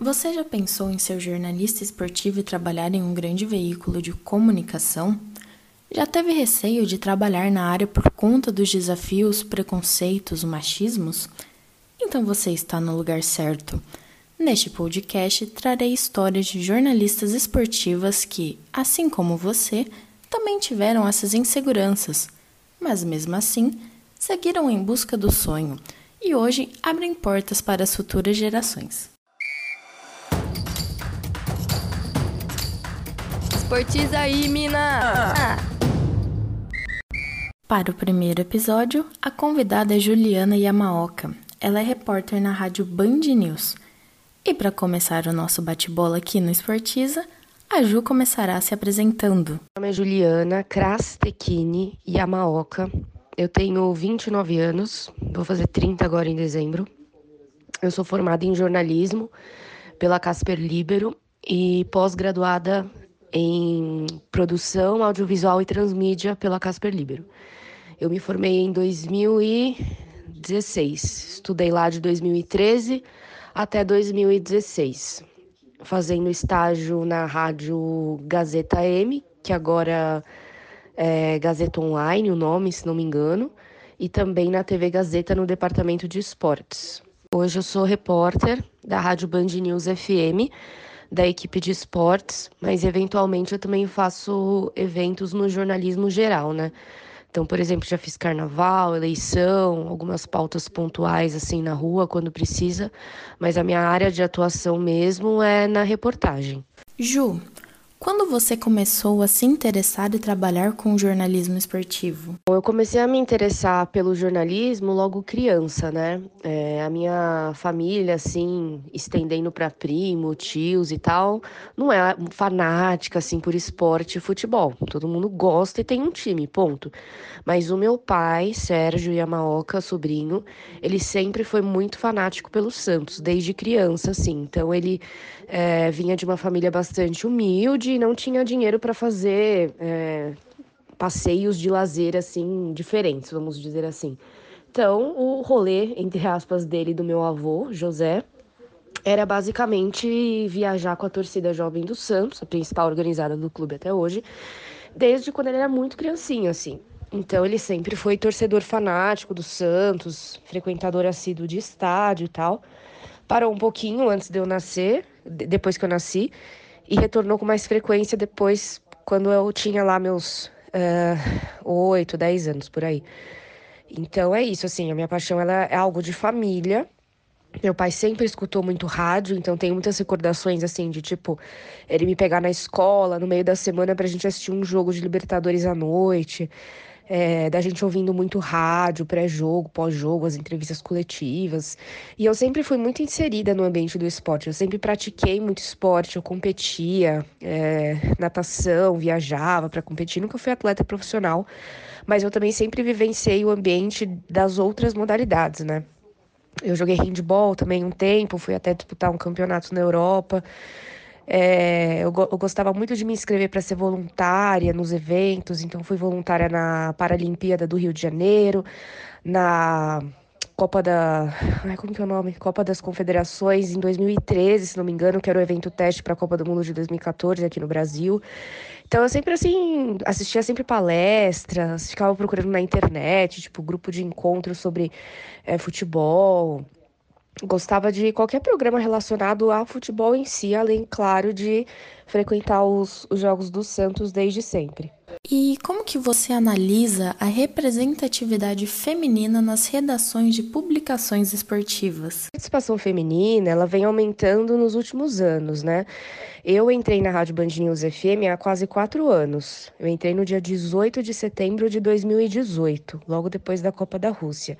Você já pensou em ser jornalista esportivo e trabalhar em um grande veículo de comunicação? Já teve receio de trabalhar na área por conta dos desafios, preconceitos, machismos? Então você está no lugar certo. Neste podcast, trarei histórias de jornalistas esportivas que, assim como você, também tiveram essas inseguranças, mas mesmo assim, seguiram em busca do sonho e hoje abrem portas para as futuras gerações. Esportiza aí, mina! Ah. Para o primeiro episódio, a convidada é Juliana Yamaoka. Ela é repórter na rádio Band News. E para começar o nosso bate-bola aqui no Esportiza, a Ju começará se apresentando. Meu nome é Juliana Krastekini Yamaoka. Eu tenho 29 anos, vou fazer 30 agora em dezembro. Eu sou formada em jornalismo pela Casper Libero e pós-graduada em produção audiovisual e transmídia pela Casper Libero. Eu me formei em 2016, estudei lá de 2013 até 2016, fazendo estágio na rádio Gazeta M, que agora é Gazeta Online, o nome, se não me engano, e também na TV Gazeta no departamento de esportes. Hoje eu sou repórter da Rádio Band News FM, da equipe de esportes, mas eventualmente eu também faço eventos no jornalismo geral, né? Então, por exemplo, já fiz carnaval, eleição, algumas pautas pontuais assim na rua quando precisa, mas a minha área de atuação mesmo é na reportagem. Ju, quando você começou a se interessar e trabalhar com jornalismo esportivo? Eu comecei a me interessar pelo jornalismo logo criança, né? É, a minha família, assim, estendendo para primo, tios e tal, não é fanática, assim, por esporte e futebol. Todo mundo gosta e tem um time, ponto. Mas o meu pai, Sérgio Yamaoka, sobrinho, ele sempre foi muito fanático pelo Santos, desde criança, assim. Então ele é, vinha de uma família bastante humilde e não tinha dinheiro para fazer é, passeios de lazer assim diferentes, vamos dizer assim. Então, o rolê, entre aspas, dele do meu avô, José, era basicamente viajar com a torcida jovem do Santos, a principal organizada do clube até hoje, desde quando ele era muito criancinho, assim. Então ele sempre foi torcedor fanático do Santos, frequentador assíduo de estádio e tal. Parou um pouquinho antes de eu nascer, depois que eu nasci, e retornou com mais frequência depois, quando eu tinha lá meus oito, uh, dez anos por aí. Então é isso, assim, a minha paixão ela é algo de família. Meu pai sempre escutou muito rádio, então tem muitas recordações assim de tipo ele me pegar na escola no meio da semana pra gente assistir um jogo de Libertadores à noite é, da gente ouvindo muito rádio, pré-jogo, pós-jogo, as entrevistas coletivas. E eu sempre fui muito inserida no ambiente do esporte. Eu sempre pratiquei muito esporte, eu competia, é, natação, viajava para competir. Nunca fui atleta profissional, mas eu também sempre vivenciei o ambiente das outras modalidades, né? Eu joguei handball também um tempo, fui até disputar um campeonato na Europa. É, eu, eu, gostava muito de me inscrever para ser voluntária nos eventos, então fui voluntária na Paralimpíada do Rio de Janeiro, na Copa da. Ai, como que é o nome? Copa das Confederações em 2013, se não me engano, que era o evento teste para a Copa do Mundo de 2014 aqui no Brasil. Então eu sempre assim, assistia sempre palestras, ficava procurando na internet, tipo, grupo de encontros sobre é, futebol gostava de qualquer programa relacionado ao futebol em si, além, claro, de frequentar os, os jogos do Santos desde sempre. E como que você analisa a representatividade feminina nas redações de publicações esportivas? A participação feminina, ela vem aumentando nos últimos anos, né? Eu entrei na Rádio Band News FM há quase quatro anos. Eu entrei no dia 18 de setembro de 2018, logo depois da Copa da Rússia.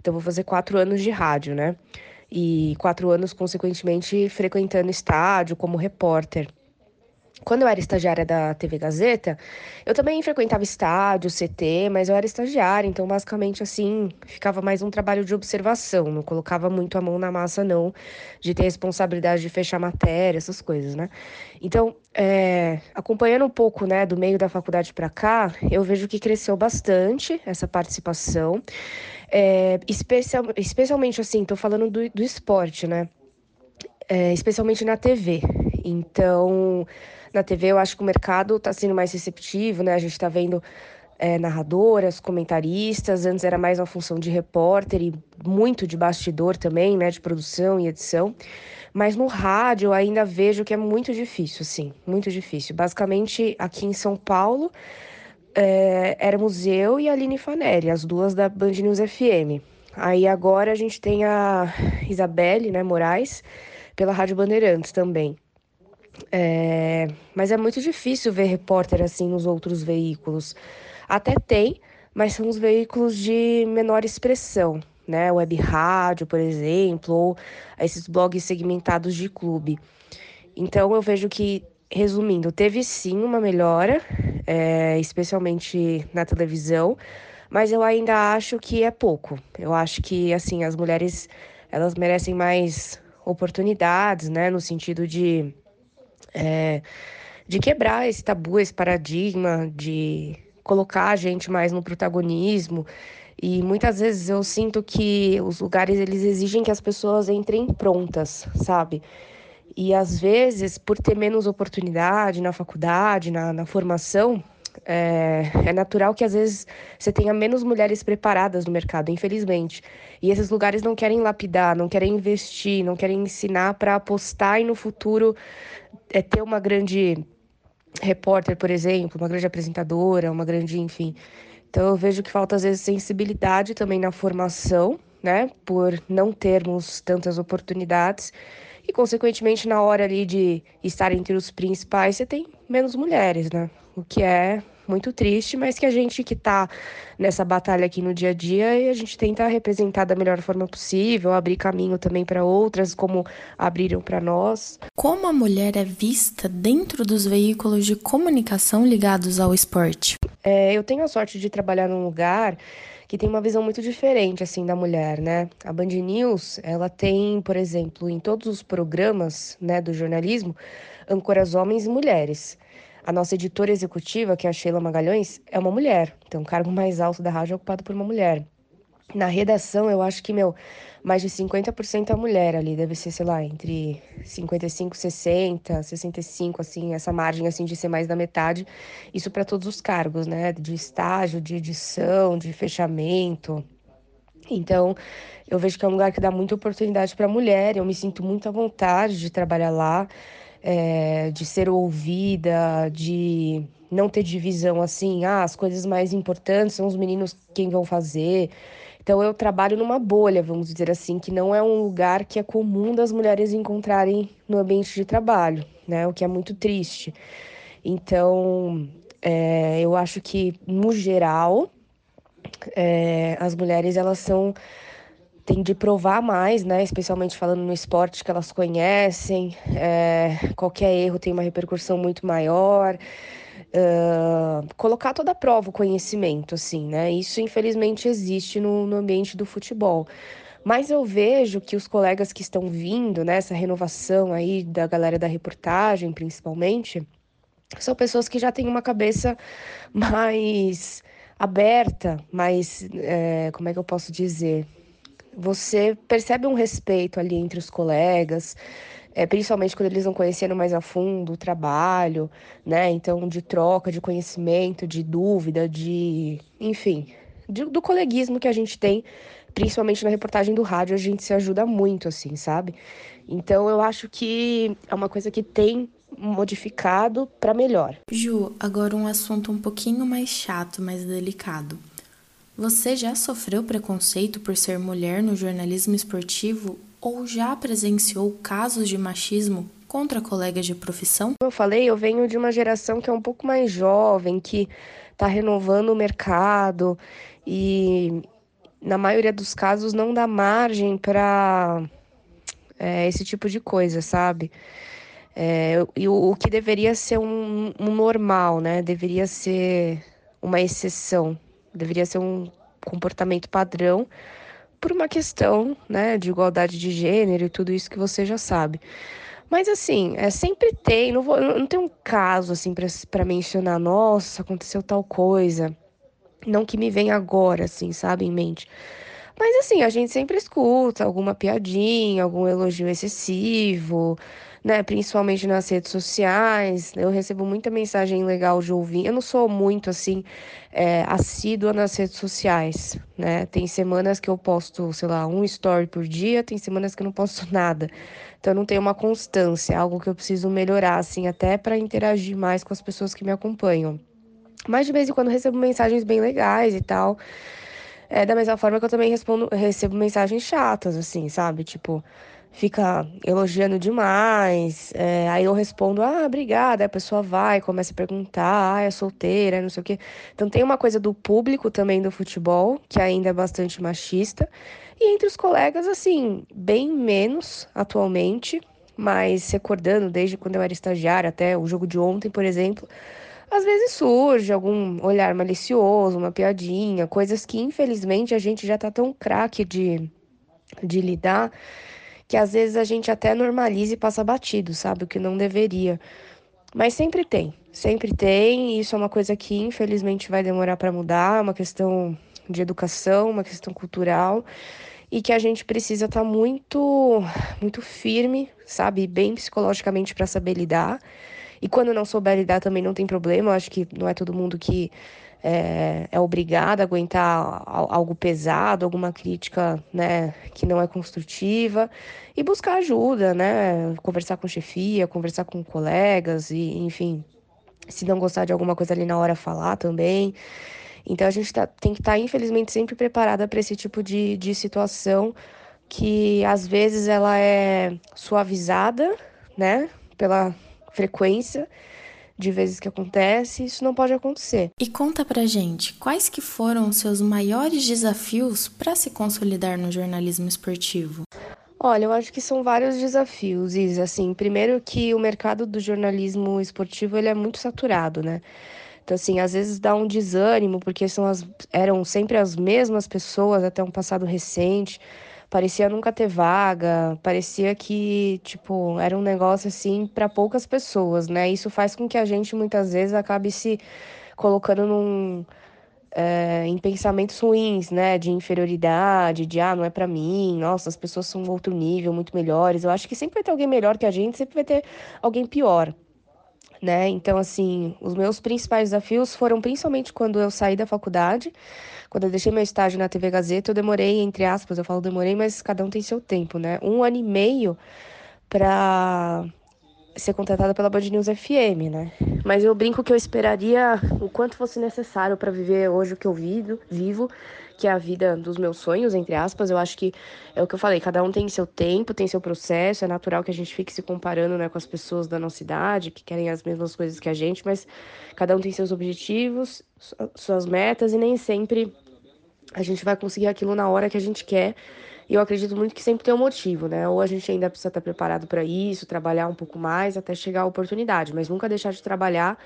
Então, vou fazer quatro anos de rádio, né? E quatro anos, consequentemente, frequentando estádio como repórter. Quando eu era estagiária da TV Gazeta, eu também frequentava estádio, CT, mas eu era estagiária, então basicamente assim, ficava mais um trabalho de observação, não colocava muito a mão na massa, não, de ter responsabilidade de fechar matéria, essas coisas, né? Então, é, acompanhando um pouco, né, do meio da faculdade para cá, eu vejo que cresceu bastante essa participação. É, especial, especialmente assim, tô falando do, do esporte, né? é, especialmente na TV. Então, na TV eu acho que o mercado está sendo mais receptivo, né? A gente está vendo é, narradoras, comentaristas, antes era mais uma função de repórter e muito de bastidor também, né? De produção e edição. Mas no rádio eu ainda vejo que é muito difícil, sim, muito difícil. Basicamente, aqui em São Paulo, é, éramos eu e a Aline Fanelli, as duas da Band News FM. Aí agora a gente tem a Isabelle né, Moraes, pela Rádio Bandeirantes também. É, mas é muito difícil ver repórter assim nos outros veículos. Até tem, mas são os veículos de menor expressão, né? Web rádio, por exemplo, ou esses blogs segmentados de clube. Então eu vejo que, resumindo, teve sim uma melhora, é, especialmente na televisão, mas eu ainda acho que é pouco. Eu acho que assim as mulheres elas merecem mais oportunidades, né, no sentido de é, de quebrar esse tabu, esse paradigma, de colocar a gente mais no protagonismo. E muitas vezes eu sinto que os lugares eles exigem que as pessoas entrem prontas, sabe? E às vezes, por ter menos oportunidade na faculdade, na, na formação, é, é, natural que às vezes você tenha menos mulheres preparadas no mercado, infelizmente. E esses lugares não querem lapidar, não querem investir, não querem ensinar para apostar e no futuro é ter uma grande repórter, por exemplo, uma grande apresentadora, uma grande, enfim. Então eu vejo que falta às vezes sensibilidade também na formação, né, por não termos tantas oportunidades e consequentemente na hora ali de estar entre os principais você tem menos mulheres, né? O que é muito triste, mas que a gente que está nessa batalha aqui no dia a dia e a gente tenta representar da melhor forma possível, abrir caminho também para outras, como abriram para nós. Como a mulher é vista dentro dos veículos de comunicação ligados ao esporte? É, eu tenho a sorte de trabalhar num lugar que tem uma visão muito diferente assim da mulher, né? A Band News, ela tem, por exemplo, em todos os programas, né, do jornalismo, âncoras homens e mulheres. A nossa editora executiva, que é a Sheila Magalhães, é uma mulher. Então, o cargo mais alto da rádio é ocupado por uma mulher. Na redação, eu acho que, meu, mais de 50% é mulher ali. Deve ser, sei lá, entre 55, 60, 65, assim, essa margem, assim, de ser mais da metade. Isso para todos os cargos, né? De estágio, de edição, de fechamento. Então, eu vejo que é um lugar que dá muita oportunidade para mulher. Eu me sinto muito à vontade de trabalhar lá é, de ser ouvida, de não ter divisão assim, ah, as coisas mais importantes são os meninos quem vão fazer. Então eu trabalho numa bolha, vamos dizer assim, que não é um lugar que é comum das mulheres encontrarem no ambiente de trabalho, né? O que é muito triste. Então, é, eu acho que no geral é, as mulheres elas são tem de provar mais, né? Especialmente falando no esporte que elas conhecem. É, qualquer erro tem uma repercussão muito maior. Uh, colocar toda a prova o conhecimento, assim, né? Isso infelizmente existe no, no ambiente do futebol. Mas eu vejo que os colegas que estão vindo, né, essa renovação aí da galera da reportagem, principalmente, são pessoas que já têm uma cabeça mais aberta, mais, é, como é que eu posso dizer? você percebe um respeito ali entre os colegas, é, principalmente quando eles vão conhecendo mais a fundo o trabalho, né? Então, de troca de conhecimento, de dúvida, de. enfim, de, do coleguismo que a gente tem, principalmente na reportagem do rádio, a gente se ajuda muito, assim, sabe? Então, eu acho que é uma coisa que tem modificado para melhor. Ju, agora um assunto um pouquinho mais chato, mais delicado. Você já sofreu preconceito por ser mulher no jornalismo esportivo ou já presenciou casos de machismo contra colegas de profissão? Como eu falei, eu venho de uma geração que é um pouco mais jovem, que está renovando o mercado e, na maioria dos casos, não dá margem para é, esse tipo de coisa, sabe? É, e o, o, que deveria ser um, um normal, né? Deveria ser uma exceção. Deveria ser um comportamento padrão por uma questão, né, de igualdade de gênero e tudo isso que você já sabe. Mas assim, é, sempre tem, não, vou, não tem um caso assim para mencionar, nossa, aconteceu tal coisa. Não que me venha agora, assim, sabe, em mente. Mas assim, a gente sempre escuta alguma piadinha, algum elogio excessivo, né? Principalmente nas redes sociais. Eu recebo muita mensagem legal de ouvir. Eu não sou muito assim é, assídua nas redes sociais, né? Tem semanas que eu posto, sei lá, um story por dia, tem semanas que eu não posto nada. Então eu não tenho uma constância, algo que eu preciso melhorar, assim, até para interagir mais com as pessoas que me acompanham. Mas de vez em quando recebo mensagens bem legais e tal. É da mesma forma que eu também respondo, recebo mensagens chatas, assim, sabe? Tipo, fica elogiando demais. É, aí eu respondo, ah, obrigada. Aí a pessoa vai, começa a perguntar, ah, é solteira, não sei o quê. Então tem uma coisa do público também do futebol, que ainda é bastante machista. E entre os colegas, assim, bem menos atualmente, mas recordando desde quando eu era estagiária até o jogo de ontem, por exemplo. Às vezes surge algum olhar malicioso, uma piadinha, coisas que infelizmente a gente já tá tão craque de, de lidar que às vezes a gente até normaliza e passa batido, sabe? O que não deveria. Mas sempre tem, sempre tem, e isso é uma coisa que infelizmente vai demorar para mudar, é uma questão de educação, uma questão cultural, e que a gente precisa estar tá muito, muito firme, sabe? Bem psicologicamente para saber lidar. E quando não souber lidar também não tem problema, eu acho que não é todo mundo que é, é obrigado a aguentar algo pesado, alguma crítica né, que não é construtiva, e buscar ajuda, né? Conversar com chefia, conversar com colegas, e enfim, se não gostar de alguma coisa ali na hora, falar também. Então a gente tá, tem que estar, tá, infelizmente, sempre preparada para esse tipo de, de situação que às vezes ela é suavizada, né, pela frequência de vezes que acontece, isso não pode acontecer. E conta pra gente, quais que foram os seus maiores desafios para se consolidar no jornalismo esportivo? Olha, eu acho que são vários desafios, Isa. Assim, primeiro que o mercado do jornalismo esportivo ele é muito saturado, né? Então, assim, às vezes dá um desânimo, porque são as, eram sempre as mesmas pessoas até um passado recente parecia nunca ter vaga, parecia que, tipo, era um negócio assim para poucas pessoas, né? Isso faz com que a gente muitas vezes acabe se colocando num é, em pensamentos ruins, né, de inferioridade, de ah, não é para mim, nossa, as pessoas são outro nível, muito melhores. Eu acho que sempre vai ter alguém melhor que a gente, sempre vai ter alguém pior, né? Então, assim, os meus principais desafios foram principalmente quando eu saí da faculdade, quando eu deixei meu estágio na TV Gazeta, eu demorei, entre aspas, eu falo demorei, mas cada um tem seu tempo, né? Um ano e meio para ser contratada pela Band News FM, né? Mas eu brinco que eu esperaria o quanto fosse necessário para viver hoje o que eu vivo, vivo, que é a vida dos meus sonhos, entre aspas. Eu acho que é o que eu falei, cada um tem seu tempo, tem seu processo, é natural que a gente fique se comparando, né, com as pessoas da nossa idade, que querem as mesmas coisas que a gente, mas cada um tem seus objetivos, suas metas e nem sempre a gente vai conseguir aquilo na hora que a gente quer. E eu acredito muito que sempre tem um motivo, né? Ou a gente ainda precisa estar preparado para isso, trabalhar um pouco mais até chegar a oportunidade, mas nunca deixar de trabalhar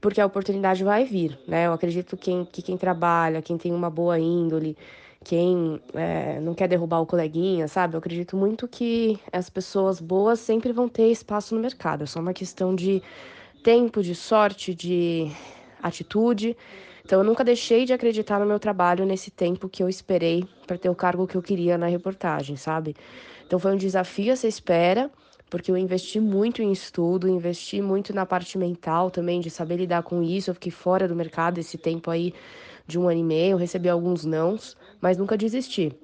porque a oportunidade vai vir, né? Eu acredito que quem, que quem trabalha, quem tem uma boa índole, quem é, não quer derrubar o coleguinha, sabe? Eu acredito muito que as pessoas boas sempre vão ter espaço no mercado. É só uma questão de tempo, de sorte, de atitude. Então, eu nunca deixei de acreditar no meu trabalho nesse tempo que eu esperei para ter o cargo que eu queria na reportagem, sabe? Então, foi um desafio essa espera, porque eu investi muito em estudo, investi muito na parte mental também, de saber lidar com isso. Eu fiquei fora do mercado esse tempo aí de um ano e meio, recebi alguns nãos, mas nunca desisti.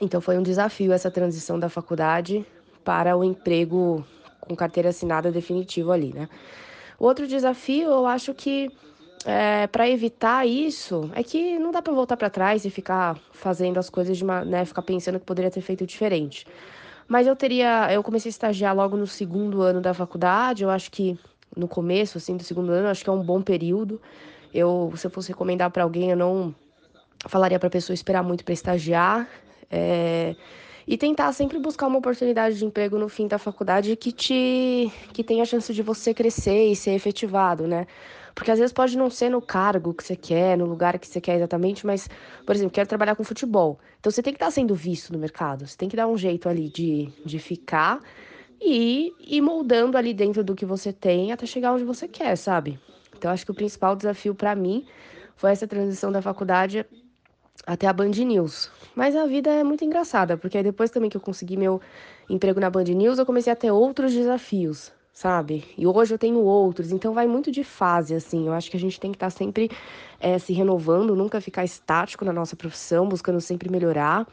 Então, foi um desafio essa transição da faculdade para o emprego com carteira assinada definitivo ali, né? Outro desafio, eu acho que é, para evitar isso, é que não dá para voltar para trás e ficar fazendo as coisas de uma, né, ficar pensando que poderia ter feito diferente. Mas eu teria, eu comecei a estagiar logo no segundo ano da faculdade, eu acho que no começo assim do segundo ano, acho que é um bom período. Eu, se eu fosse recomendar para alguém, eu não falaria para a pessoa esperar muito para estagiar. É, e tentar sempre buscar uma oportunidade de emprego no fim da faculdade que te que tenha a chance de você crescer e ser efetivado, né? Porque às vezes pode não ser no cargo que você quer, no lugar que você quer exatamente, mas, por exemplo, quero trabalhar com futebol. Então você tem que estar sendo visto no mercado, você tem que dar um jeito ali de, de ficar e ir moldando ali dentro do que você tem até chegar onde você quer, sabe? Então acho que o principal desafio para mim foi essa transição da faculdade até a Band News. Mas a vida é muito engraçada, porque depois também que eu consegui meu emprego na Band News, eu comecei a ter outros desafios, sabe? E hoje eu tenho outros, então vai muito de fase, assim. Eu acho que a gente tem que estar tá sempre é, se renovando, nunca ficar estático na nossa profissão, buscando sempre melhorar,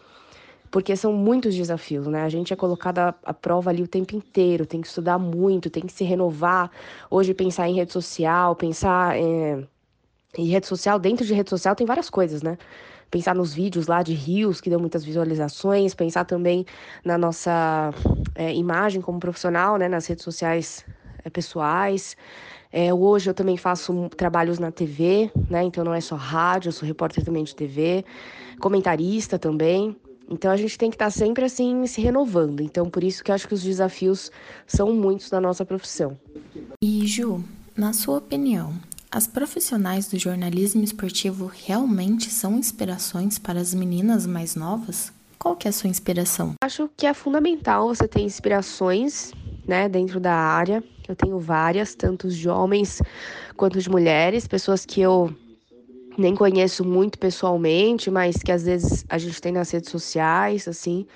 porque são muitos desafios, né? A gente é colocado à prova ali o tempo inteiro, tem que estudar muito, tem que se renovar. Hoje, pensar em rede social, pensar é, em rede social, dentro de rede social tem várias coisas, né? Pensar nos vídeos lá de rios que dão muitas visualizações, pensar também na nossa é, imagem como profissional, né, nas redes sociais é, pessoais. É, hoje eu também faço trabalhos na TV, né, então não é só rádio, eu sou repórter também de TV, comentarista também. Então a gente tem que estar sempre assim se renovando. Então por isso que eu acho que os desafios são muitos na nossa profissão. E Ju, na sua opinião, as profissionais do jornalismo esportivo realmente são inspirações para as meninas mais novas? Qual que é a sua inspiração? Acho que é fundamental você ter inspirações, né, dentro da área. Eu tenho várias, tanto de homens quanto de mulheres, pessoas que eu nem conheço muito pessoalmente, mas que às vezes a gente tem nas redes sociais, assim.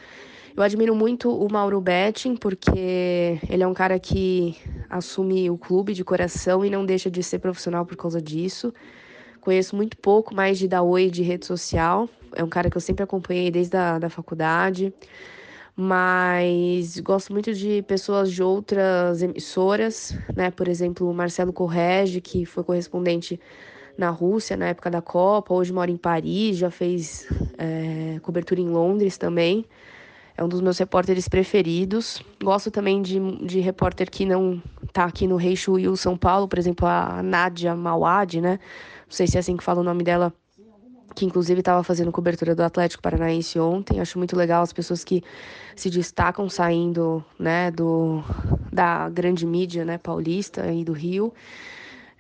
Eu admiro muito o Mauro Betting, porque ele é um cara que assume o clube de coração e não deixa de ser profissional por causa disso. Conheço muito pouco mais de Daoi de rede social. É um cara que eu sempre acompanhei desde a da faculdade. Mas gosto muito de pessoas de outras emissoras, né? Por exemplo, o Marcelo Correge, que foi correspondente na Rússia na época da Copa, hoje mora em Paris, já fez é, cobertura em Londres também é um dos meus repórteres preferidos. Gosto também de, de repórter que não tá aqui no Will São Paulo, por exemplo, a Nádia Mauad, né? Não sei se é assim que fala o nome dela, que inclusive estava fazendo cobertura do Atlético Paranaense ontem. Acho muito legal as pessoas que se destacam saindo, né, do da grande mídia, né, paulista e do Rio.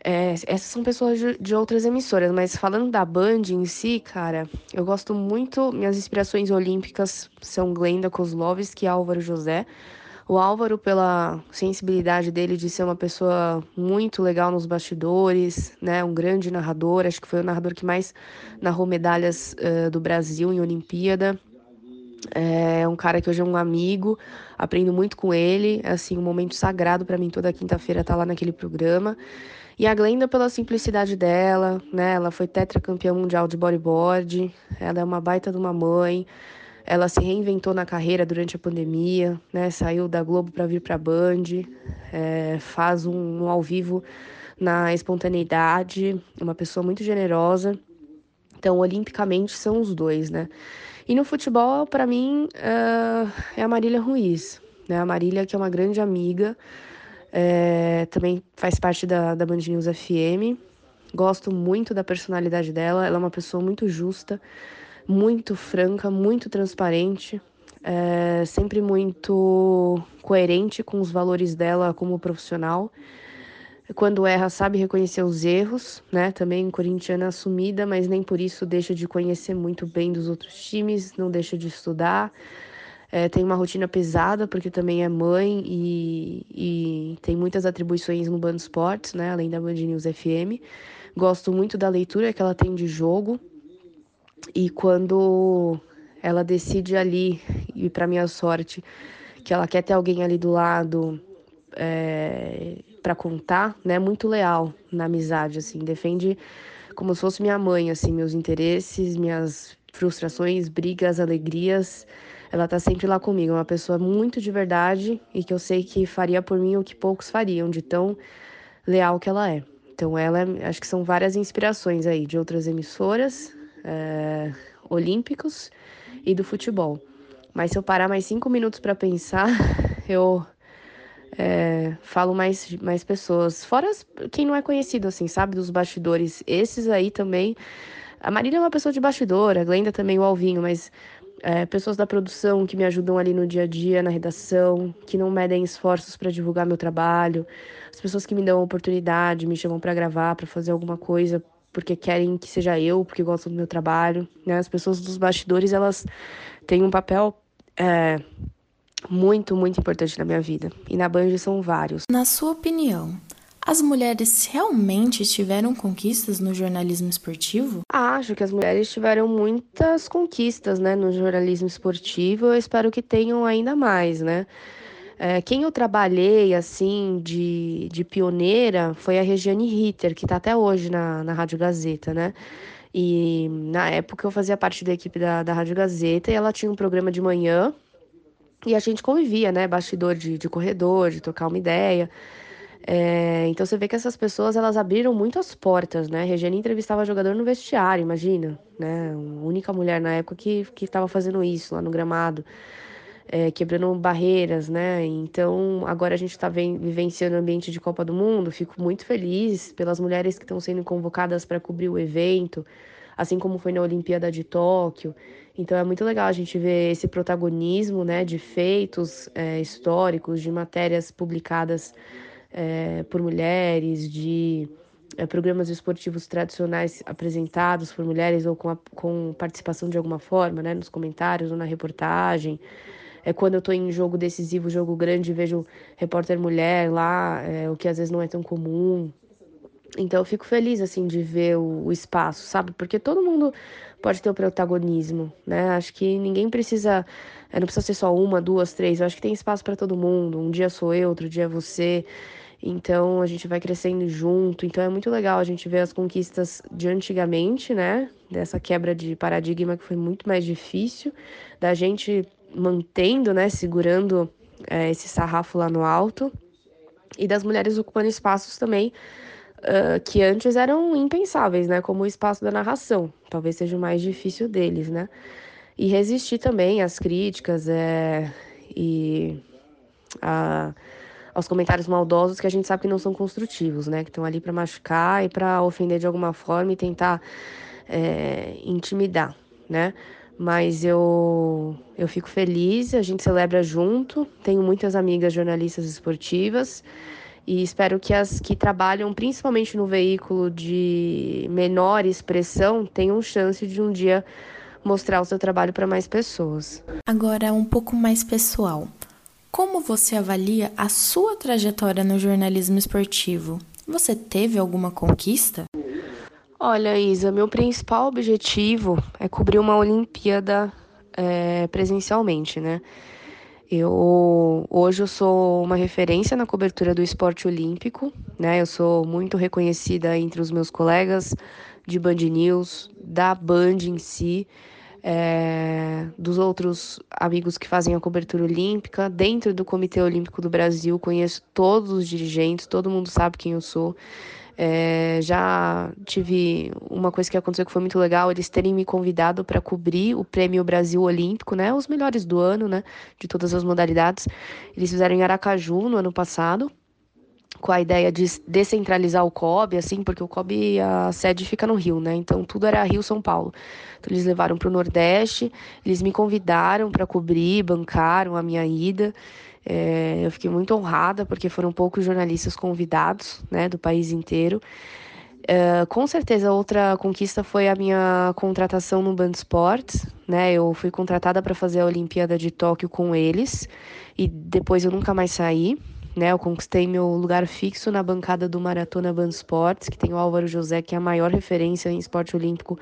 É, essas são pessoas de, de, outras emissoras, mas falando da Band em si, cara, eu gosto muito. Minhas inspirações olímpicas são Glenda Kozlovski e Álvaro José. O Álvaro, pela sensibilidade dele de ser uma pessoa muito legal nos bastidores, né? Um grande narrador, acho que foi o narrador que mais narrou medalhas uh, do Brasil em Olimpíada. É um cara que hoje é um amigo, aprendo muito com ele, é assim, um momento sagrado para mim toda quinta-feira estar tá lá naquele programa. E a Glenda, pela simplicidade dela, né? Ela foi tetracampeã mundial de bodyboard, ela é uma baita de uma mãe. Ela se reinventou na carreira durante a pandemia, né? Saiu da Globo para vir para a Band, é, faz um, um ao vivo na espontaneidade, uma pessoa muito generosa. Então, olimpicamente, são os dois, né? E no futebol, para mim, uh, é a Marília Ruiz, né? A Marília, que é uma grande amiga, é, também faz parte da, da Band News FM. Gosto muito da personalidade dela. Ela é uma pessoa muito justa, muito franca, muito transparente, é, sempre muito coerente com os valores dela como profissional. Quando erra, sabe reconhecer os erros, né? Também corintiana assumida, mas nem por isso deixa de conhecer muito bem dos outros times, não deixa de estudar. É, tem uma rotina pesada, porque também é mãe e, e tem muitas atribuições no Band Esportes, né? Além da Band News FM. Gosto muito da leitura que ela tem de jogo. E quando ela decide ali, e para minha sorte, que ela quer ter alguém ali do lado é, para contar, né? Muito leal na amizade, assim. Defende como se fosse minha mãe, assim, meus interesses, minhas frustrações, brigas, alegrias ela tá sempre lá comigo. É uma pessoa muito de verdade e que eu sei que faria por mim o que poucos fariam, de tão leal que ela é. Então, ela, é, acho que são várias inspirações aí de outras emissoras, é, olímpicos e do futebol. Mas se eu parar mais cinco minutos para pensar, eu é, falo mais, mais pessoas. Fora quem não é conhecido, assim, sabe? Dos bastidores. Esses aí também. A Marília é uma pessoa de bastidor, a Glenda também, o Alvinho, mas é, pessoas da produção que me ajudam ali no dia a dia, na redação, que não medem esforços para divulgar meu trabalho, as pessoas que me dão oportunidade, me chamam para gravar, para fazer alguma coisa, porque querem que seja eu, porque gostam do meu trabalho, né? As pessoas dos bastidores, elas têm um papel é, muito, muito importante na minha vida. E na Band são vários. Na sua opinião, As mulheres realmente tiveram conquistas no jornalismo esportivo? Acho que as mulheres tiveram muitas conquistas, né, no jornalismo esportivo. Eu espero que tenham ainda mais, né? É, quem eu trabalhei, assim, de, de pioneira foi a Regiane Ritter, que está até hoje na, na Rádio Gazeta, né? E na época eu fazia parte da equipe da, da Rádio Gazeta e ela tinha um programa de manhã e a gente convivia, né? Bastidor de, de corredor, de trocar uma ideia. É, então você vê que essas pessoas elas abriram muito as portas, né? Regiane entrevistava jogador no vestiário, imagina, né? A única mulher na época que que estava fazendo isso lá no gramado, é, quebrando barreiras, né? Então agora a gente está vivenciando o ambiente de Copa do Mundo. Fico muito feliz pelas mulheres que estão sendo convocadas para cobrir o evento, assim como foi na Olimpíada de Tóquio. Então é muito legal a gente ver esse protagonismo, né? De feitos é, históricos, de matérias publicadas é, por mulheres, de é, programas esportivos tradicionais apresentados por mulheres ou com, a, com participação de alguma forma, né, nos comentários ou na reportagem. É quando eu estou em jogo decisivo, jogo grande, vejo repórter mulher lá, é, o que às vezes não é tão comum. Então eu fico feliz assim de ver o, o, espaço, sabe? Porque todo mundo pode ter o protagonismo, né? Acho que ninguém precisa, é, não precisa ser só uma, duas, três. Eu acho que tem espaço para todo mundo. Um dia sou eu, outro dia é você. Então a gente vai crescendo junto. Então é muito legal a gente ver as conquistas de antigamente, né? Dessa quebra de paradigma que foi muito mais difícil, da gente mantendo, né? Segurando é, esse sarrafo lá no alto, e das mulheres ocupando espaços também uh, que antes eram impensáveis, né? Como o espaço da narração. Talvez seja o mais difícil deles, né? E resistir também às críticas é, e a aos comentários maldosos que a gente sabe que não são construtivos, né? Que estão ali para machucar e para ofender de alguma forma e tentar é, intimidar, né? Mas eu, eu fico feliz, a gente celebra junto. Tenho muitas amigas jornalistas esportivas e espero que as que trabalham principalmente no veículo de menor expressão tenham chance de um dia mostrar o seu trabalho para mais pessoas. Agora, um pouco mais pessoal. Como você avalia a sua trajetória no jornalismo esportivo? Você teve alguma conquista? Olha, Isa, meu principal objetivo é cobrir uma Olimpíada é, presencialmente, né? Eu hoje eu sou uma referência na cobertura do esporte olímpico, né? Eu sou muito reconhecida entre os meus colegas de Band News, da Band em si é, dos outros amigos que fazem a cobertura olímpica. Dentro do Comitê Olímpico do Brasil, conheço todos os dirigentes, todo mundo sabe quem eu sou. É, já tive uma coisa que aconteceu que foi muito legal, eles terem me convidado para cobrir o Prêmio Brasil Olímpico, né? Os melhores do ano, né? De todas as modalidades. Eles fizeram em Aracaju no ano passado com a ideia de descentralizar o COB, assim, porque o COB, a sede fica no Rio, né? Então tudo era Rio-São Paulo. Então eles levaram para o Nordeste, eles me convidaram para cobrir, bancaram a minha ida. É, eu fiquei muito honrada, porque foram poucos jornalistas convidados, né, do país inteiro. É, com certeza, outra conquista foi a minha contratação no Band Sports, né? Eu fui contratada para fazer a Olimpíada de Tóquio com eles e depois eu nunca mais saí né? Eu conquistei meu lugar fixo na bancada do Maratona Band Sports, que tem o Álvaro José, que é a maior referência em esporte olímpico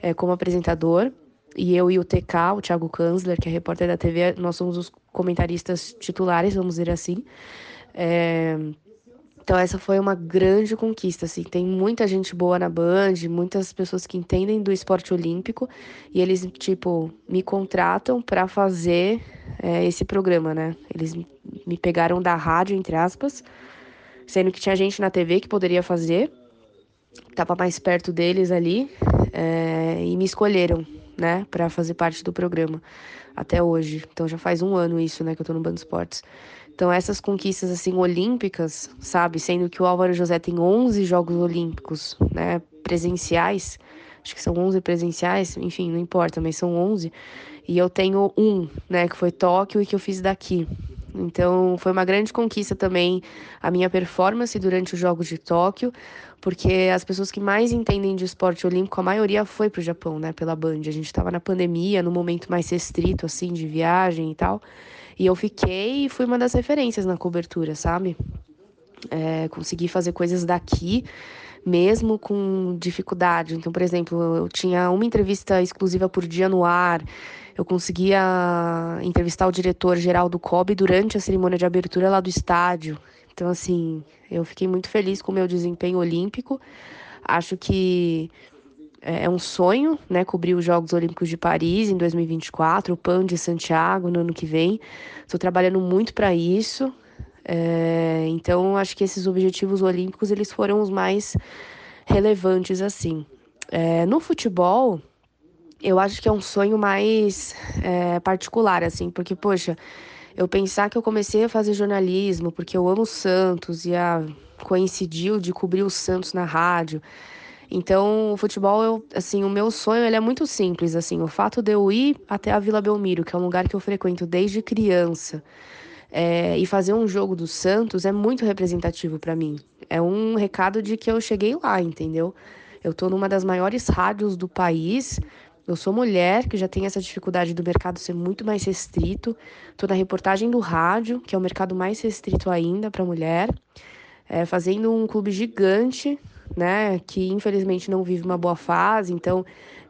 é, como apresentador. E eu e o TK, o Thiago Kanzler, que é repórter da TV, nós somos os comentaristas titulares, vamos dizer assim. É, então essa foi uma grande conquista, assim. Tem muita gente boa na Band, muitas pessoas que entendem do esporte olímpico e eles tipo me contratam para fazer é, esse programa, né? Eles me pegaram da rádio entre aspas, sendo que tinha gente na TV que poderia fazer, tava mais perto deles ali é, e me escolheram, né, para fazer parte do programa até hoje. Então já faz um ano isso, né, que eu tô no Band Esportes. Então, essas conquistas assim olímpicas, sabe, sendo que o Álvaro José tem 11 Jogos Olímpicos, né, presenciais, acho que são 11 presenciais, enfim, não importa, mas são 11, e eu tenho um, né, que foi Tóquio e que eu fiz daqui. Então, foi uma grande conquista também a minha performance durante os Jogos de Tóquio, porque as pessoas que mais entendem de esporte olímpico, a maioria foi para o Japão, né, pela Band. A gente estava na pandemia, no momento mais restrito, assim, de viagem e tal. E eu fiquei e fui uma das referências na cobertura, sabe? é, conseguir fazer coisas daqui, mesmo com dificuldade. Então, por exemplo, eu tinha uma entrevista exclusiva por dia no ar, eu conseguia entrevistar o diretor-geral do COB durante a cerimônia de abertura lá do estádio. Então, assim, eu fiquei muito feliz com o meu desempenho olímpico. Acho que é, é um sonho, né, cobrir os Jogos Olímpicos de Paris em 2024, o PAN de Santiago no ano que vem. Estou trabalhando muito para isso. É, então, acho que esses objetivos olímpicos eles foram os mais relevantes assim. É, no futebol, eu acho que é um sonho mais é, particular, assim, porque, poxa, eu pensar que eu comecei a fazer jornalismo porque eu amo Santos e a, coincidiu de cobrir o Santos na rádio. Então, o futebol, eu, assim, o meu sonho ele é muito simples, assim, o fato de eu ir até a Vila Belmiro, que é um lugar que eu frequento desde criança, é, e fazer um jogo do Santos é muito representativo para mim. É um recado de que eu cheguei lá, entendeu? Eu tô numa das maiores rádios do país. Eu sou mulher, que já tem essa dificuldade do mercado ser muito mais restrito. Tô na reportagem do rádio, que é o mercado mais restrito ainda para mulher, é, fazendo um clube gigante né, que infelizmente não vive uma boa fase, então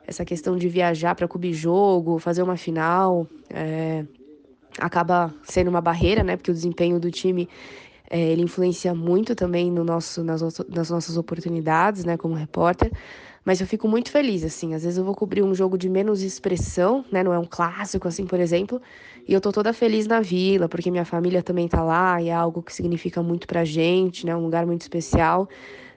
essa questão de viajar para cobrir jogo, fazer uma final, é, acaba sendo uma barreira, né, porque o desempenho do time é, ele influencia muito também no nosso, nas, nas nossas oportunidades, né, como repórter. Mas eu fico muito feliz, assim. Às vezes eu vou cobrir um jogo de menos expressão, né? Não é um clássico, assim, por exemplo. E eu tô toda feliz na vila, porque minha família também tá lá e é algo que significa muito pra gente, né? Um lugar muito especial.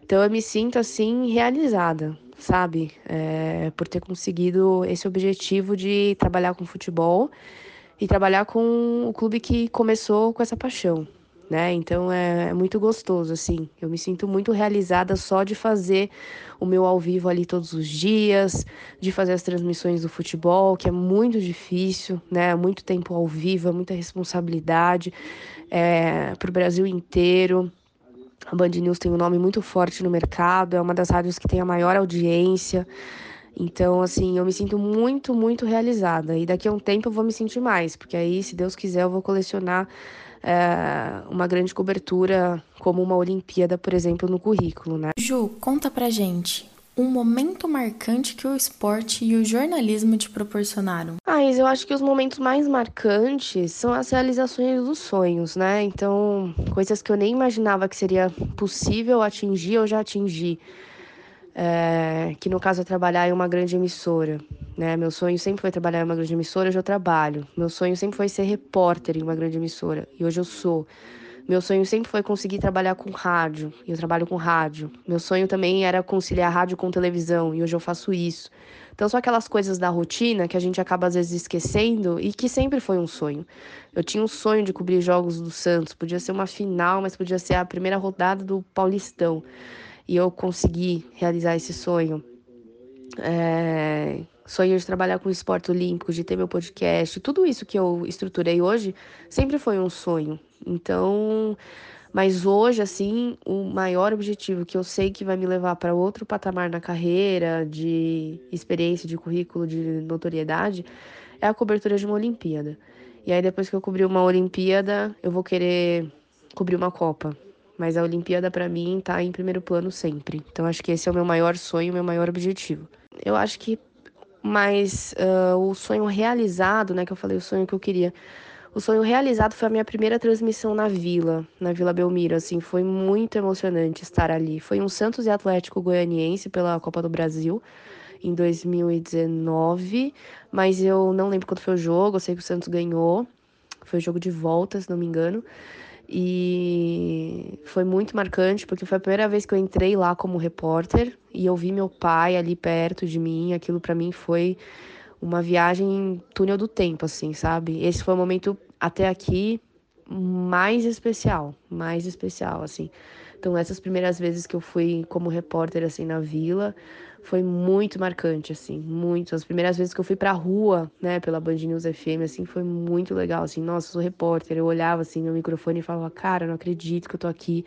Então eu me sinto assim realizada, sabe? É, por ter conseguido esse objetivo de trabalhar com futebol e trabalhar com o clube que começou com essa paixão, né? Então é, é, muito gostoso, assim. Eu me sinto muito realizada só de fazer o meu ao vivo ali todos os dias, de fazer as transmissões do futebol, que é muito difícil, né? Muito tempo ao vivo, é muita responsabilidade é, para o Brasil inteiro. A Band News tem um nome muito forte no mercado, é uma das rádios que tem a maior audiência. Então, assim, eu me sinto muito, muito realizada. E daqui a um tempo eu vou me sentir mais, porque aí, se Deus quiser, eu vou colecionar é, uma grande cobertura, como uma Olimpíada, por exemplo, no currículo, né? Ju, conta pra gente um momento marcante que o esporte e o jornalismo te proporcionaram? Ah, eu acho que os momentos mais marcantes são as realizações dos sonhos, né? Então, coisas que eu nem imaginava que seria possível atingir, eu já atingi. É, que no caso é trabalhar em uma grande emissora. Né? Meu sonho sempre foi trabalhar em uma grande emissora, hoje eu trabalho. Meu sonho sempre foi ser repórter em uma grande emissora, e hoje eu sou. Meu sonho sempre foi conseguir trabalhar com rádio, e eu trabalho com rádio. Meu sonho também era conciliar rádio com televisão, e hoje eu faço isso. Então, são aquelas coisas da rotina que a gente acaba às vezes esquecendo e que sempre foi um sonho. Eu tinha um sonho de cobrir jogos do Santos, podia ser uma final, mas podia ser a primeira rodada do Paulistão. E eu consegui realizar esse sonho. É sonho de trabalhar com esporte olímpico, de ter meu podcast, tudo isso que eu estruturei hoje sempre foi um sonho. Então, mas hoje, assim, o maior objetivo que eu sei que vai me levar para outro patamar na carreira, de experiência, de currículo, de notoriedade, é a cobertura de uma Olimpíada. E aí, depois que eu cobrir uma Olimpíada, eu vou querer cobrir uma Copa. Mas a Olimpíada, para mim, tá em primeiro plano sempre. Então, acho que esse é o meu maior sonho, o meu maior objetivo. Eu acho que mas uh, o sonho realizado, né, que eu falei, o sonho que eu queria. O sonho realizado foi a minha primeira transmissão na Vila, na Vila Belmiro, assim, foi muito emocionante estar ali. Foi um Santos e Atlético Goianiense pela Copa do Brasil em 2019, mas eu não lembro quando foi o jogo, eu sei que o Santos ganhou. Foi o jogo de volta, se não me engano. E foi muito marcante porque foi a primeira vez que eu entrei lá como repórter e eu vi meu pai ali perto de mim. Aquilo para mim foi uma viagem túnel do tempo, assim, sabe? Esse foi o momento até aqui mais especial, mais especial, assim. Então, essas primeiras vezes que eu fui como repórter, assim, na vila, foi muito marcante, assim, muito. As primeiras vezes que eu fui pra rua, né, pela Band News FM, assim, foi muito legal, assim, nossa, sou repórter, eu olhava, assim, no microfone e falava, cara, não acredito que eu tô aqui.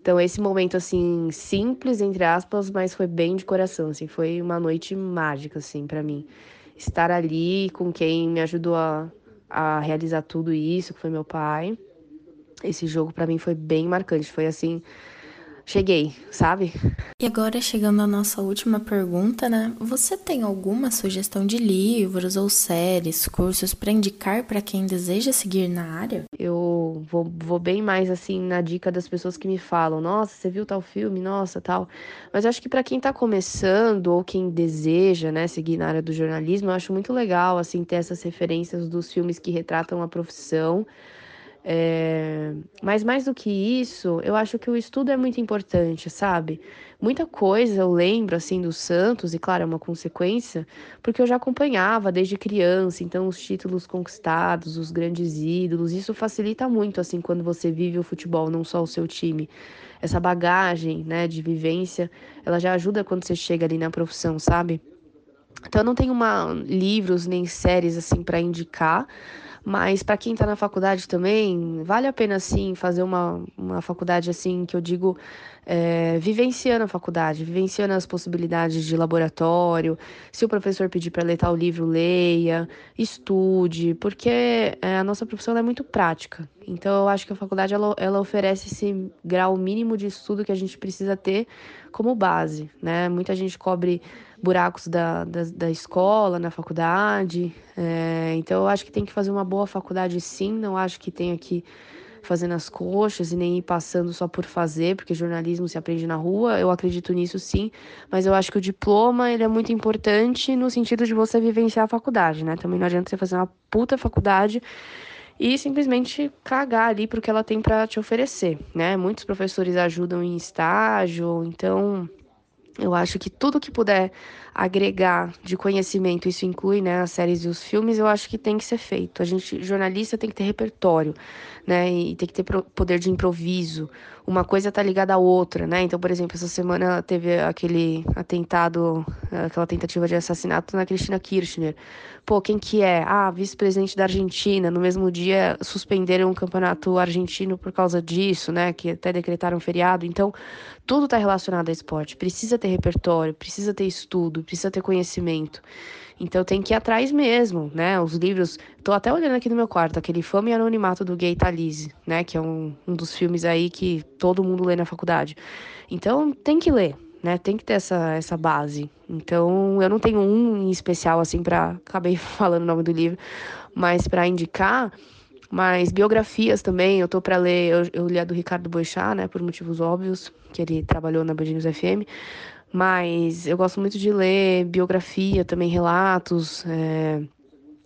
Então, esse momento, assim, simples, entre aspas, mas foi bem de coração, assim, foi uma noite mágica, assim, para mim. Estar ali com quem me ajudou a, a realizar tudo isso, que foi meu pai. Esse jogo para mim foi bem marcante. Foi assim, cheguei, sabe? E agora, chegando à nossa última pergunta, né? Você tem alguma sugestão de livros ou séries, cursos para indicar para quem deseja seguir na área? Eu vou, vou bem mais assim na dica das pessoas que me falam: nossa, você viu tal filme? Nossa, tal. Mas acho que para quem tá começando ou quem deseja, né, seguir na área do jornalismo, eu acho muito legal, assim, ter essas referências dos filmes que retratam a profissão é... Mas mais do que isso, eu acho que o estudo é muito importante, sabe? Muita coisa eu lembro assim do Santos, e claro, é uma consequência, porque eu já acompanhava desde criança, então os títulos conquistados, os grandes ídolos, isso facilita muito assim quando você vive o futebol, não só o seu time. Essa bagagem, né, de vivência, ela já ajuda quando você chega ali na profissão, sabe? Então eu não tenho uma livros nem séries assim para indicar, mas para quem está na faculdade também, vale a pena sim fazer uma, uma faculdade assim que eu digo é, vivenciando a faculdade, vivenciando as possibilidades de laboratório. Se o professor pedir para ler tal livro, leia, estude, porque é, a nossa profissão é muito prática. Então eu acho que a faculdade ela, ela oferece esse grau mínimo de estudo que a gente precisa ter como base, né? Muita gente cobre buracos da, da, da escola, na faculdade. É, então, eu acho que tem que fazer uma boa faculdade sim. Não acho que tenha que fazer nas coxas e nem ir passando só por fazer, porque jornalismo se aprende na rua. Eu acredito nisso sim, mas eu acho que o diploma ele é muito importante no sentido de você vivenciar a faculdade, né? Também não adianta você fazer uma puta faculdade e simplesmente cagar ali porque ela tem para te oferecer, né? Muitos professores ajudam em estágio, então eu acho que tudo que puder agregar de conhecimento, isso inclui né, as séries e os filmes, eu acho que tem que ser feito. A gente, jornalista, tem que ter repertório, né? E tem que ter poder de improviso. Uma coisa tá ligada à outra, né? Então, por exemplo, essa semana teve aquele atentado, aquela tentativa de assassinato na Cristina Kirchner. Pô, quem que é? Ah, vice-presidente da Argentina. No mesmo dia, suspenderam o campeonato argentino por causa disso, né? Que até decretaram feriado. Então, tudo está relacionado a esporte. Precisa ter repertório, precisa ter estudo, precisa ter conhecimento. Então tem que ir atrás mesmo, né? Os livros. Tô até olhando aqui no meu quarto, aquele Fama e Anonimato do Gay Talise, né? Que é um, um dos filmes aí que todo mundo lê na faculdade. Então tem que ler, né? Tem que ter essa, essa base. Então eu não tenho um em especial, assim, para Acabei falando o nome do livro, mas para indicar. Mas biografias também, eu tô para ler, eu, eu, li a do Ricardo Boechat, né, por motivos óbvios, que ele trabalhou na Band News FM, mas eu gosto muito de ler biografia, também relatos, é,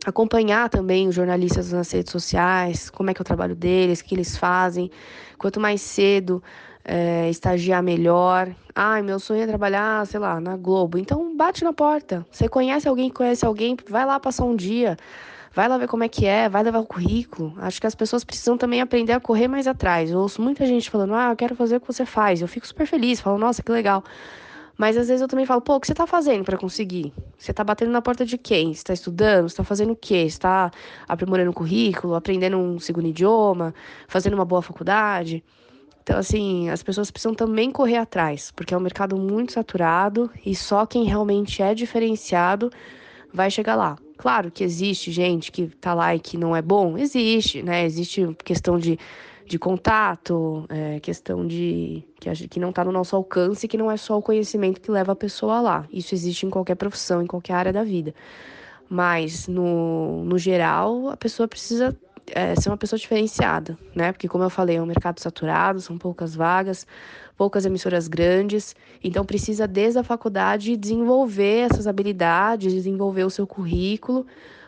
acompanhar também os jornalistas nas redes sociais, como é que é o trabalho deles, o que eles fazem. Quanto mais cedo é, estagiar, melhor. Ai, meu sonho é trabalhar, sei lá, na Globo. Então bate na porta. Você conhece alguém que conhece alguém, vai lá passar um dia. Vai lá ver como é que é, vai levar o currículo. Acho que as pessoas precisam também aprender a correr mais atrás. Eu ouço muita gente falando, ah, eu quero fazer o que você faz. Eu fico super feliz, falo, nossa, que legal. Mas às vezes eu também falo, pô, o que você está fazendo para conseguir? Você está batendo na porta de quem? Você está estudando? Você está fazendo o quê? Você está aprimorando o currículo, aprendendo um segundo idioma, fazendo uma boa faculdade? Então, assim, as pessoas precisam também correr atrás, porque é um mercado muito saturado e só quem realmente é diferenciado vai chegar lá. Claro que existe gente que tá lá e que não é bom, existe, né? Existe questão de de contato, é, questão de que, que não está no nosso alcance, que não é só o conhecimento que leva a pessoa lá. Isso existe em qualquer profissão, em qualquer área da vida. Mas, no, no geral, a pessoa precisa é, ser uma pessoa diferenciada, né? Porque, como eu falei, é um mercado saturado, são poucas vagas, poucas emissoras grandes, então precisa, desde a faculdade, desenvolver essas habilidades, desenvolver o seu currículo,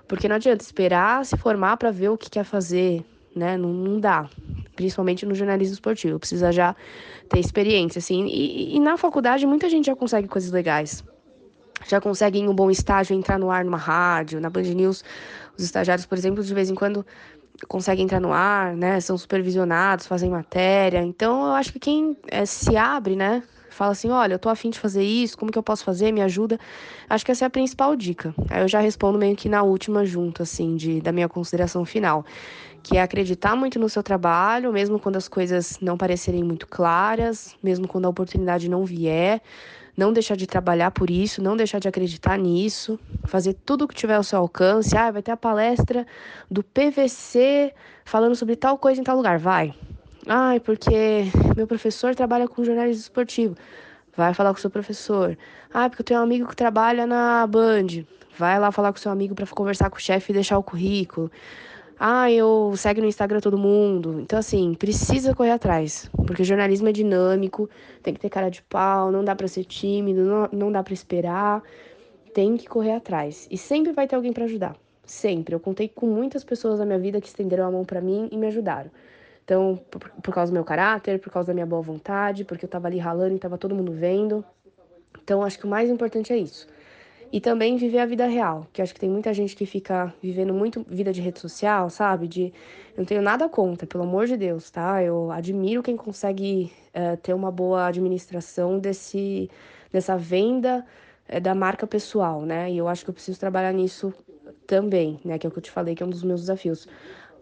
porque não adianta esperar se formar para ver o que quer fazer, né? Não, não dá principalmente no jornalismo esportivo. Precisa já ter experiência, assim. E, e, na faculdade muita gente já consegue coisas legais. Já consegue em um bom estágio entrar no ar numa rádio, na Band News. Os estagiários, por exemplo, de vez em quando conseguem entrar no ar, né? São supervisionados, fazem matéria. Então, eu acho que quem é, se abre, né? Fala assim, olha, eu tô afim de fazer isso, como que eu posso fazer? Me ajuda. Acho que essa é a principal dica. Aí eu já respondo meio que na última junto, assim, de, da minha consideração final que é acreditar muito no seu trabalho, mesmo quando as coisas não parecerem muito claras, mesmo quando a oportunidade não vier, não deixar de trabalhar por isso, não deixar de acreditar nisso, fazer tudo o que tiver ao seu alcance. Ah, vai ter a palestra do PVC falando sobre tal coisa em tal lugar, vai. Ai, porque meu professor trabalha com jornalismo esportivo. Vai falar com o seu professor. Ah, porque eu tenho um amigo que trabalha na Band. Vai lá falar com o seu amigo para conversar com o chefe e deixar o currículo. Ah, eu segue no Instagram todo mundo. Então, assim, precisa correr atrás. Porque jornalismo é dinâmico, tem que ter cara de pau, não dá para ser tímido, não, não dá para esperar. Tem que correr atrás. E sempre vai ter alguém para ajudar. Sempre. Eu contei com muitas pessoas na minha vida que estenderam a mão para mim e me ajudaram. Então, por, por, causa do meu caráter, por causa da minha boa vontade, porque eu tava ali ralando e tava todo mundo vendo. Então, acho que o mais importante é isso. E também viver a vida real, que acho que tem muita gente que fica vivendo muito vida de rede social, sabe? De eu não tenho nada contra, pelo amor de Deus, tá? Eu admiro quem consegue uh, ter uma boa administração desse, dessa venda uh, da marca pessoal, né? E eu acho que eu preciso trabalhar nisso também, né? Que é o que eu te falei, que é um dos meus desafios.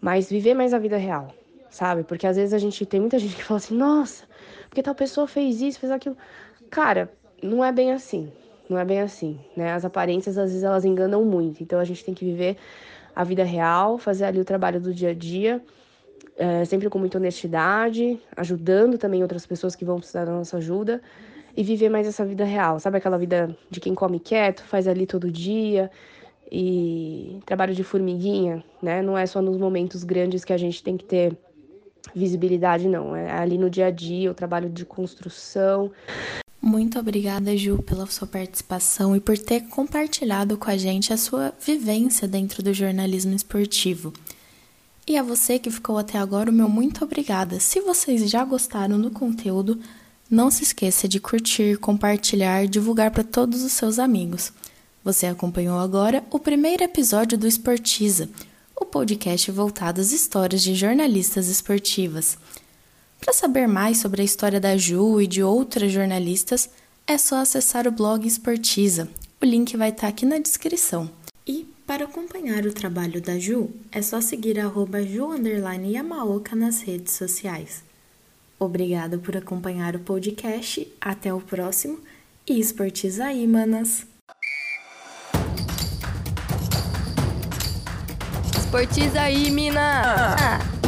Mas viver mais a vida real, sabe? Porque às vezes a gente tem muita gente que fala assim, nossa, porque tal pessoa fez isso, fez aquilo. Cara, não é bem assim. Não é bem assim, né? As aparências às vezes elas enganam muito. Então a gente tem que viver a vida real, fazer ali o trabalho do dia a dia, é, sempre com muita honestidade, ajudando também outras pessoas que vão precisar da nossa ajuda e viver mais essa vida real. Sabe aquela vida de quem come quieto, faz ali todo dia e trabalho de formiguinha, né? Não é só nos momentos grandes que a gente tem que ter visibilidade, não. É ali no dia a dia, o trabalho de construção. Muito obrigada, Ju, pela sua participação e por ter compartilhado com a gente a sua vivência dentro do jornalismo esportivo. E a você que ficou até agora, o meu muito obrigada. Se vocês já gostaram do conteúdo, não se esqueça de curtir, compartilhar, divulgar para todos os seus amigos. Você acompanhou agora o primeiro episódio do Esportiza o podcast voltado às histórias de jornalistas esportivas. Para saber mais sobre a história da Ju e de outras jornalistas, é só acessar o blog Esportiza. O link vai estar aqui na descrição. E para acompanhar o trabalho da Ju, é só seguir a Ju_Yamaoka nas redes sociais. Obrigada por acompanhar o podcast. Até o próximo e esportiza aí, manas! Esportiza aí, mina! Ah.